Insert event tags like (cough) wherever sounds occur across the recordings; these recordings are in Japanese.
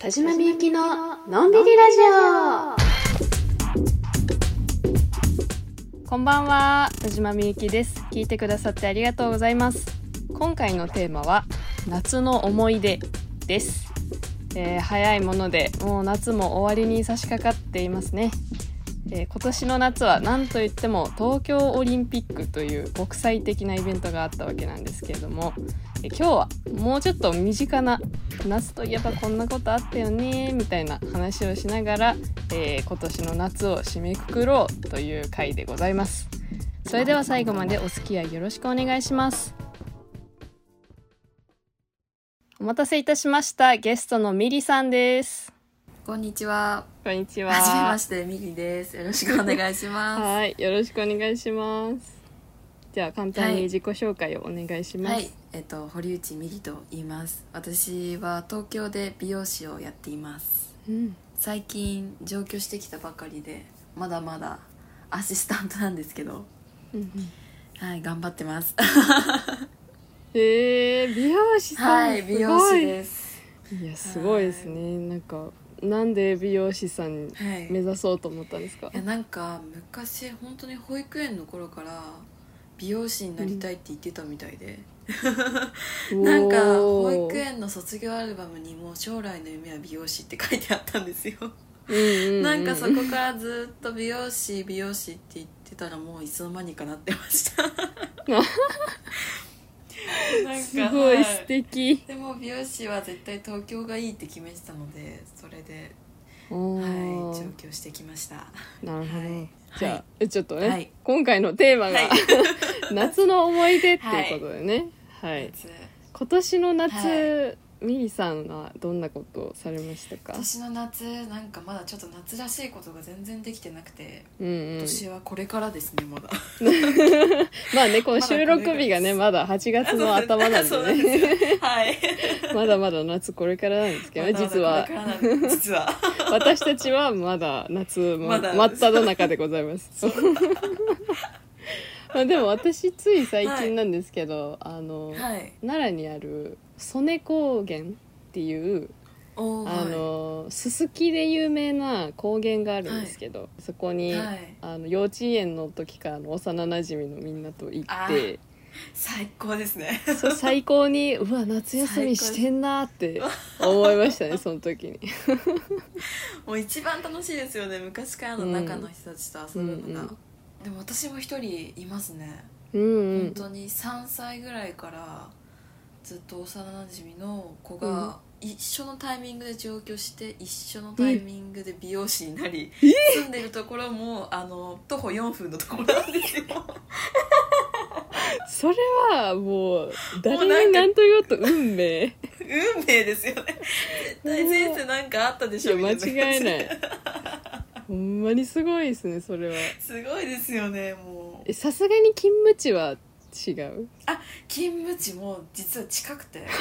田島みゆきののんびりラジオ。こんばんは田島みゆきです。聞いてくださってありがとうございます。今回のテーマは夏の思い出です、えー早いものでもう夏も終わりに差し掛かっていますね。えー今年の夏は何といっても東京オリンピックという国際的なイベントがあったわけなんですけれども、えー今日はもうちょっと身近な夏といえばこんなことあったよねみたいな話をしながら、えー今年の夏を締めくくろうという回でございます。それでは最後までお付き合いよろしくお願いします。お待たせいたしました。ゲストのミリさんです。こんにちは。こんにちははじめまして、ミリです。よろしくお願いします。はい、よろしくお願いします。じゃあ簡単に自己紹介をお願いします。はい、えっと堀内ミリと言います。私は東京で美容師をやっています。うん、最近上京してきたばかりで、まだまだアシスタントなんですけど、うんうんはい、頑張ってます。へえ、美容師さん。はい、美容師です。す。いや、すごいですね。なんか、なんで美容師さんはい。目指そうと思ったんですか？いや。なんか昔本当に保育園の頃から美容師になりたいって言ってたみたいで、なんか保育園の卒業アルバムにも将来の夢は美容師って書いてあったんですよ、うんうんうん、なんかそこからずっと美容師美容師って言ってたらもういつの間にかなってました (laughs) すごいは素敵。でも美容師は絶対東京がいいって決めてたのでそれでおはいー。上京してきました。なるほど。はい。じゃあ、えちょっとね、はい。今回のテーマが、はい。(laughs) 夏の思い出っていうことでね。(laughs) はい。夏。今年の夏、はミリさんはどんなことをされましたか？今。年の夏なんかまだちょっと夏らしいことが全然できてなくて、うんうん。今。年はこれからですねまだ。(laughs) まあね、この収録日がね、まだ8月の頭なんでね。はい。(laughs) まだまだ夏これからなんですけどね、実は。実は。(laughs) 私たちはまだ夏も真っ只中でございます。ま (laughs) あでも私つい最近なんですけど、あの、はい。奈良にある曽根高原っていう、おーあのすすきで有名な高原があるんですけど、そこに、はい。あの幼稚園の時からの幼なじみのみんなと行あってー最高ですね。そう最高にうわ夏休みしてんなって思いましたねその時に。(laughs) もう一番楽しいですよね。昔からの仲の人たちと遊ぶのが、うんうんでも私も一人いますね、うんうん。本当に3歳ぐらいからずっと幼なじみの子が一緒のタイミングで上京して一緒のタイミングで美容師になり住んでるところもあの徒歩4分のところなんですよ。それはもう誰なんかに何と言おうと運命。運命ですよね。絶対前世なんかあったでしょいや間違いないほんまにすごいですねそれは。すごいですよねもう。えさすがに勤務地は違う？あ勤務地も実は近くて。(laughs)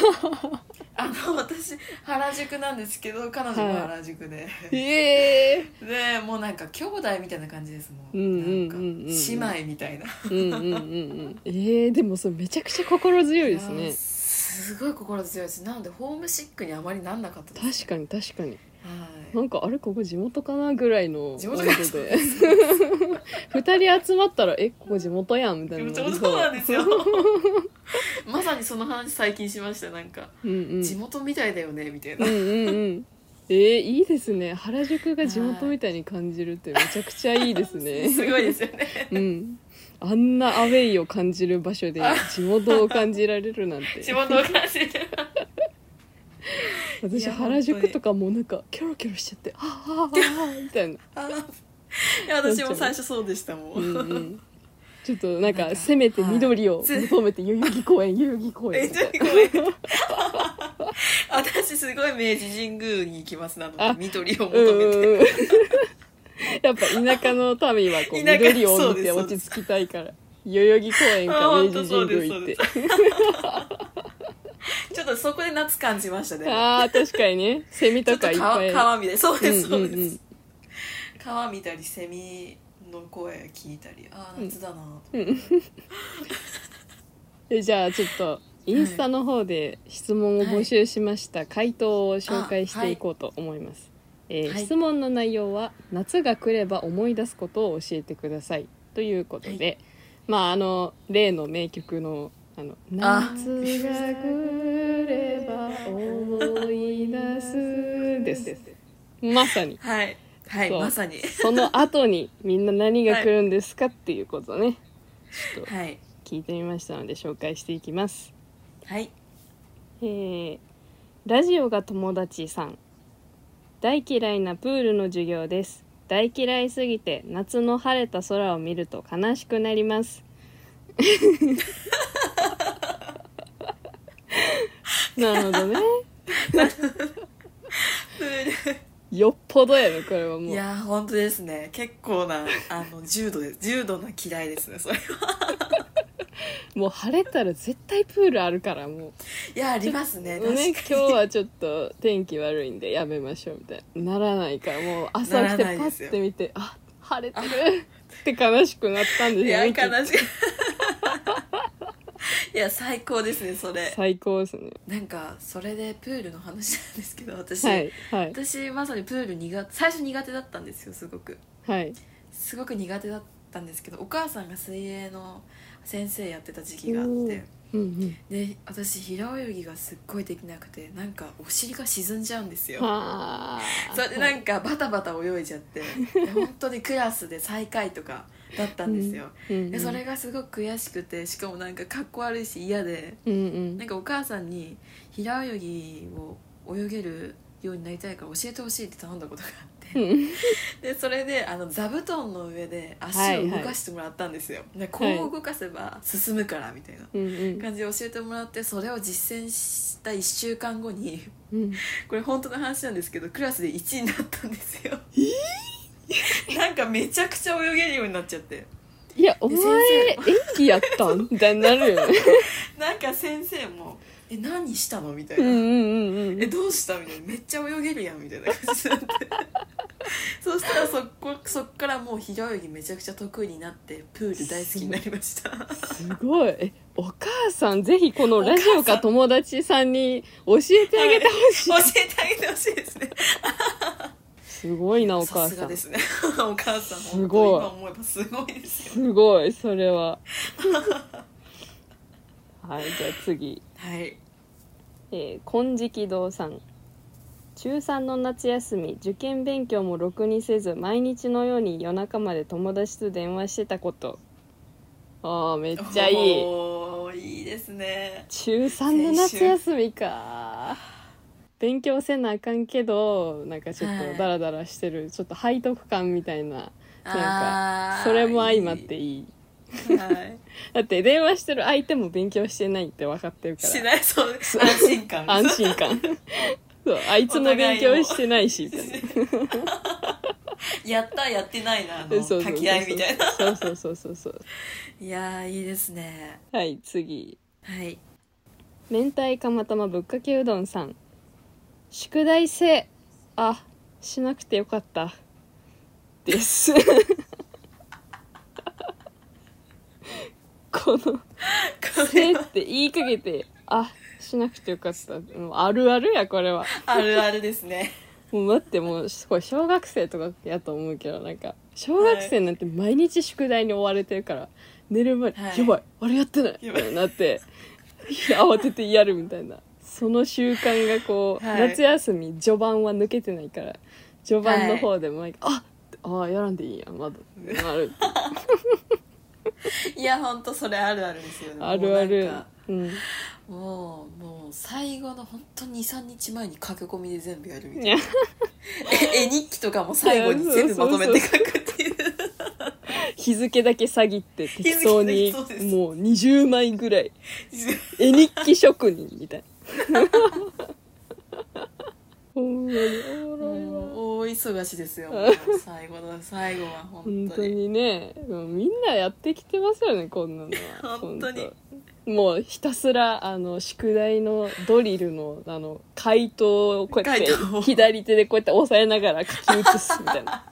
あの私原宿なんですけど彼女も原宿で、ええでもうなんか兄弟みたいな感じですもん,、うんうんうんうんなんか姉妹みたいな。うんうんうんうんえー、でもそれめちゃくちゃ心強いですね。すごい心強いです。なのでホームシックにあまりなんなかったです確かに確かに。はいなんかあれここ地元かなぐらいの地元で。(laughs) 二人集まったらえここ地元やんみたいな。そうなんですよ。(laughs) まさにその話最近しましたなんか、うんうん。地元みたいだよねみたいな、うんうんうん。えー、いいですね。原宿が地元みたいに感じるってめちゃくちゃいいですね。(laughs) すごいですよね。うん。あんなアウェイを感じる場所で地元を感じられるなんて。地元を感じる私原宿とかもうなんかキョロキョロしちゃってあーあーあーみたいな。あいや私も最初そうでしたもん、うんうん。ちょっとなんかせめて緑をはい求めて代々木公園代々木公え園。私すごい明治神宮に行きますなのあで緑を求うんめて、やっぱ田舎の民はこう緑を見て落ち着きたいから代々木公園かあ明治神宮行って。本ちょっとそこで夏感じましたね。ああ確かにね。セミととかいっぱい。川川見たりそうですそうです、ん。んん川見たりセミの声聞いたりああ夏だなと、(laughs) えじゃあちょっとインスタの方で質問を募集しました。回答を紹介していこうと思います、えーはい。質問の内容は「夏が来れば思い出すことを教えてください」ということで、まああの例の名曲の「あのあ。夏が来れば思い出す」です。(laughs) まさに。はい。はいまさに。その後にみんな何が来るんですかっていうことをね。ちょっとはい。聞いてみましたので紹介していきます。はい。えーラジオが友達さん。大嫌いなプールの授業です。大嫌いすぎて夏の晴れた空を見ると悲しくなります (laughs) なるほどね。(laughs) よっぽどやねこれはもいうやー本当ですね。結構なあの重度です重度な嫌いですねそれは。(laughs) もう晴れたら絶対プールあるからもいやありますねうね確かに。今日はちょっと天気悪いんでやめましょうみたいな。ならないからもう朝起きてパッて見てあ晴れてるって悲しくなったんですいやよねきっと悲しいいや最高ですねそれ。最高ですね。なんかそれでプールの話なんですけど私、はいはい。私まさにプール苦手最初苦手だったんですよすごく。はい。すごく苦手だったんですけどお母さんが水泳の先生やってた時期があって。うんうん。で私平泳ぎがすっごいできなくてなんかお尻が沈んじゃうんですよ。はあそれでなんかバタバタ泳いじゃって。で本当にクラスで最下位とかだったんですよ、でそれがすごく悔しくてしかもなんかかっこ悪いし嫌でうんうん。なんかお母さんに平泳ぎを泳げるようになりたいから教えてほしいって頼んだことがあって、うん。でそれであの座布団の上で足はいはい。を動かしてもらったんですよ、でこう動かせば進むからみたいな感じで教えてもらってそれを実践した1週間後にうん。(laughs) これ本当の話なんですけどクラスで1位になったんですよかめちゃくちゃ泳げるようになっちゃって。いやお前先演技やったん？(laughs) みたいになるよね。なんか先生も「え何したの?」みたいな、うんうんうんうんえどうした？みたいなめっちゃ泳げるやんみたいな感じになって。(laughs) そしたらそこそっからもう平泳ぎめちゃくちゃ得意になってプール大好きになりました。すごい。えお母さんぜひこのラジオか友達さんに教えてあげてほしい。教えてあげてほしいですねすごいなおさ母さん。すがですね。(laughs) お母さんすごい。今思えばすごいですよすごいそれは。(laughs) はいじゃあ次。はい。えー金色堂さん。中3の夏休み受験勉強もろくにせず毎日のように夜中まで友達と電話してたこと。あーめっちゃいい。いいですね。中3の夏休みか勉強せなあかんけどなんかちょっはい。とダラダラしてる、ちょっと背徳感みたいななんかそれも相まっていい。はい。(laughs) だって電話してる相手も勉強してないって分かってるから。しない？そう。安心感。安心感。(laughs) (laughs) そう。あいつも勉強してないしみたいな。やったやってないなあのそうそうそう。掛け合いみたいな。そうそうそうそうそう。いやーいいですね。はい次。はい。明太釜玉ぶっかけうどんさん宿題せあしなくてよかった。です。(laughs) このこ「せ」って言いかけてあしなくてよかった。もうあるあるやこれは。あるあるですね。もう待ってもうこれ小学生とかやと思うけどなんか小学生なんて毎日宿題に追われてるから寝る前に、はい。やばいあれやってない」みやばいたいになって慌ててやるみたいなその習慣がこう、はい。夏休み序盤は抜けてないから序盤の方でもなんか、あああやらんでいいやんまだなる。(laughs) いや本当それあるあるですよね。あるある。もうなんもうもう最後の本当に23日前に駆け込みで全部やるみたいな。(laughs) え絵日記とかも最後に全部まとめて書くっていう。(laughs) 日付だけ下ぎって適当にもう20枚ぐらい。絵日記職人みたいなほんまにおもろいわ。もう大忙しですよ。もう最後の最後は本本当当ににねもうみんなやってきてますよねこんなのは。本当に。本当もうひたすらあの宿題のドリルのあの回答をこうやって回答を。左手でこうやって押さえながら書き写すみたいな。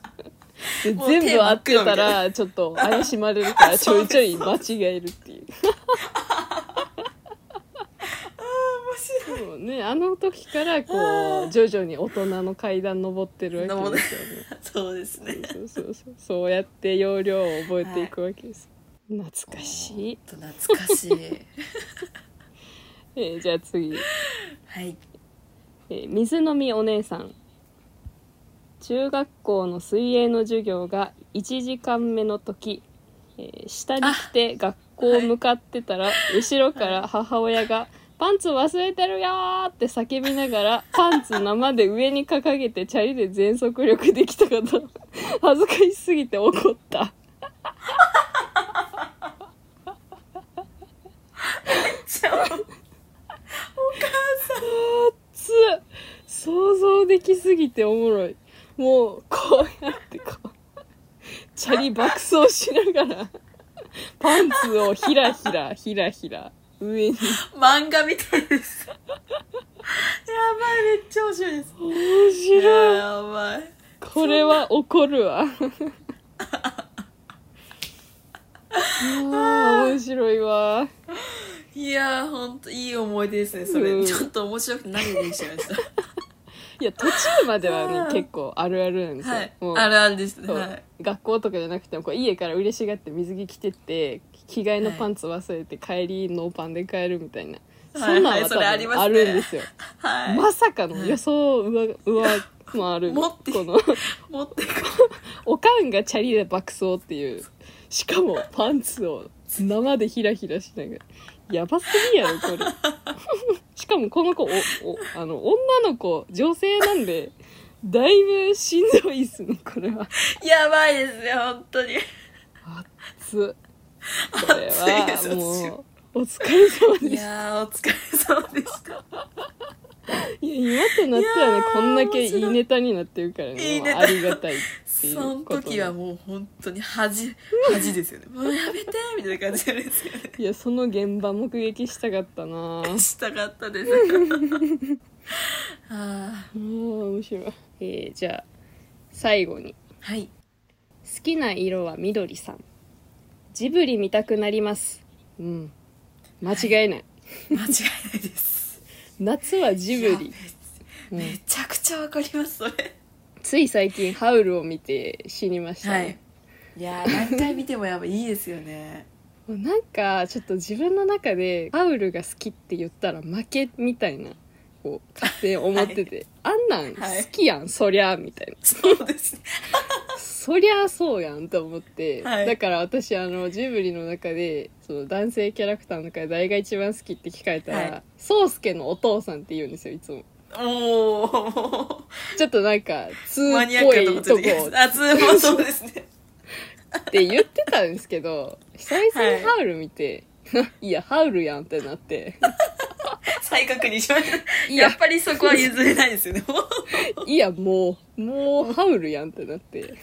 (laughs) でもう全部合ってたらちょっと怪しまれるから (laughs) ちょいちょい間違えるっていうねあの時からこう徐々に大人の階段登ってるわけですよね。(laughs) そうですね。そうそうそうそう。やって要領を覚えていくわけです、懐かしい、懐かしい。(laughs) えーじゃあ次、はい。えー水飲みお姉さん。中学校の水泳の授業が1時間目の時、えー下に来て学校向かってたら、後ろから母親が「パンツ忘れてるよ!」って叫びながらパンツ生で上に掲げてチャリで全速力できたこと恥ずかしすぎて怒った。じゃあつ想像できすぎておもろい。もうこうやってこうチャリ爆走しながらパンツをひらひらひらひら上に。漫画みたいですやばいめっちゃ面白いです。面白い。やばい。これは怒るわ。面白いわ。いやーほんといい思い出ですねそれ、うん。ちょっと面白くて涙出ちゃいました。(laughs) いや途中まではね結構あるあるなんですよ、はい。あるあるです。ねはい。学校とかじゃなくてもこう家から嬉しがって水着着てって着替えのパンツ忘れて帰りノーパンで帰るみたいな、そんなんは多はいはいそれあるんですよ、はい、まさかの予想を上上回る。持ってこの持ってくおかんがチャリで爆走っていう。しかもパンツを生でヒラヒラしながら。やばすぎやろこれ。(laughs) しかもこの子おおあの女の子女性なんでだいぶしんどいっすねこれは。やばいですよ本当に。熱っこれはもうお疲れ様いです。やーお疲れ様でした。いや今となってはねいやーこんだけいい。いネタになってるからねいいネタもうありがたいっていうそのこと時はもう本当に恥恥ですよね。もうやめてみたいな感じですよね。いやその現場目撃したかったな。したかったです。ああー。面白い、えーじゃあ最後に。ーはい。好きな色は緑さんジブリ見たくなります。うん。間違いない、間違いないです。夏はジブリ。いや、うん。めちゃくちゃわかりますそれ。つい最近ハウルを見て死にましたね、はい。いやー何回見てもやっぱいいですよね。もうなんかちょっと自分の中でハウルが好きって言ったら負けみたいなこう勝手に思ってて、あんなん好きやん、そりゃみたいな。そうですねそりゃそうやんと思って、はい。だから私あのジブリの中でその男性キャラクターの中で誰が一番好きって聞かれたら、はい。宗介のお父さんって言うんですよいつも。おおちょっとなんか通っぽいとこ。あ通もそうですね。って言ってたんですけど久々にハウル見て、(laughs) い、やハウルやんってなって (laughs) 再確認しましたいや。やっぱりそこは譲れないですよね。(laughs) いやもうもうハウルやんってなって。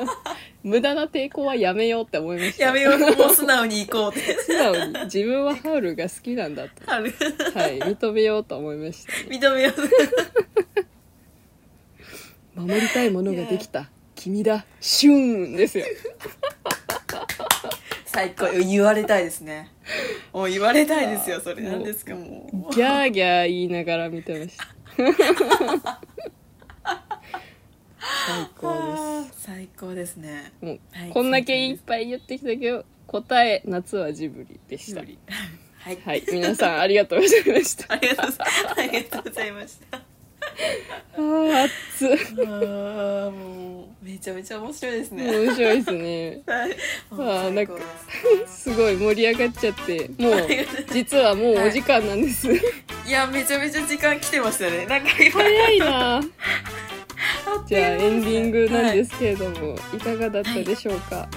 (laughs) 無駄な抵抗はやめようって思いました。やめよう。もう素直に行こうって。素直に自分はハウルが好きなんだと。あるはい認めようと思いましたね。認めよう。守りたいものができた。君だ。シューンですよ。最高。言われたいですねもう言われたいですよそれなんですかもうギャーギャー言いながら見てました。(laughs) 最高です。最高ですね。もう、はいこんだけいっぱい言ってきたけど答え夏はジブリでした。(laughs) はい。はい皆さんありがとうございました。ありがとうございますありがとうございました。あー熱っ。あーもうめちゃめちゃ面白いですね。面白いですね。(laughs) はい。あーなんかす (laughs) すごい盛り上がっちゃってもう (laughs) 実はもうお時間なんです、い。やめちゃめちゃ時間来てましたね。なんか今。早いな。(laughs) じゃあエンディングなんすですけれども、い、かがだったでしょうか、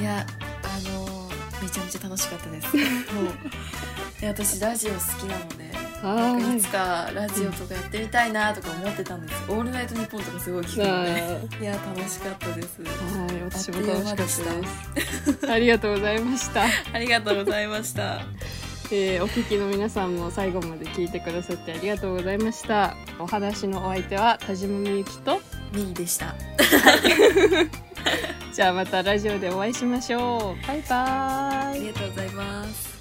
い。やあのーめちゃめちゃ楽しかったです。もうで私ラジオ好きなのでなんかい。つかラジオとかやってみたいなとか思ってたんです「オールナイトニッポン」とかすごい聞くので。はい。や楽しかったです。はい私も楽しかったです。ありがとうございました、ありがとうございました。えーお聞きの皆さんも最後まで聞いてくださってありがとうございました。お話のお相手は田島みゆきと。ミニでした。(laughs) じゃあまたラジオでお会いしましょう。バイバーイ。ありがとうございます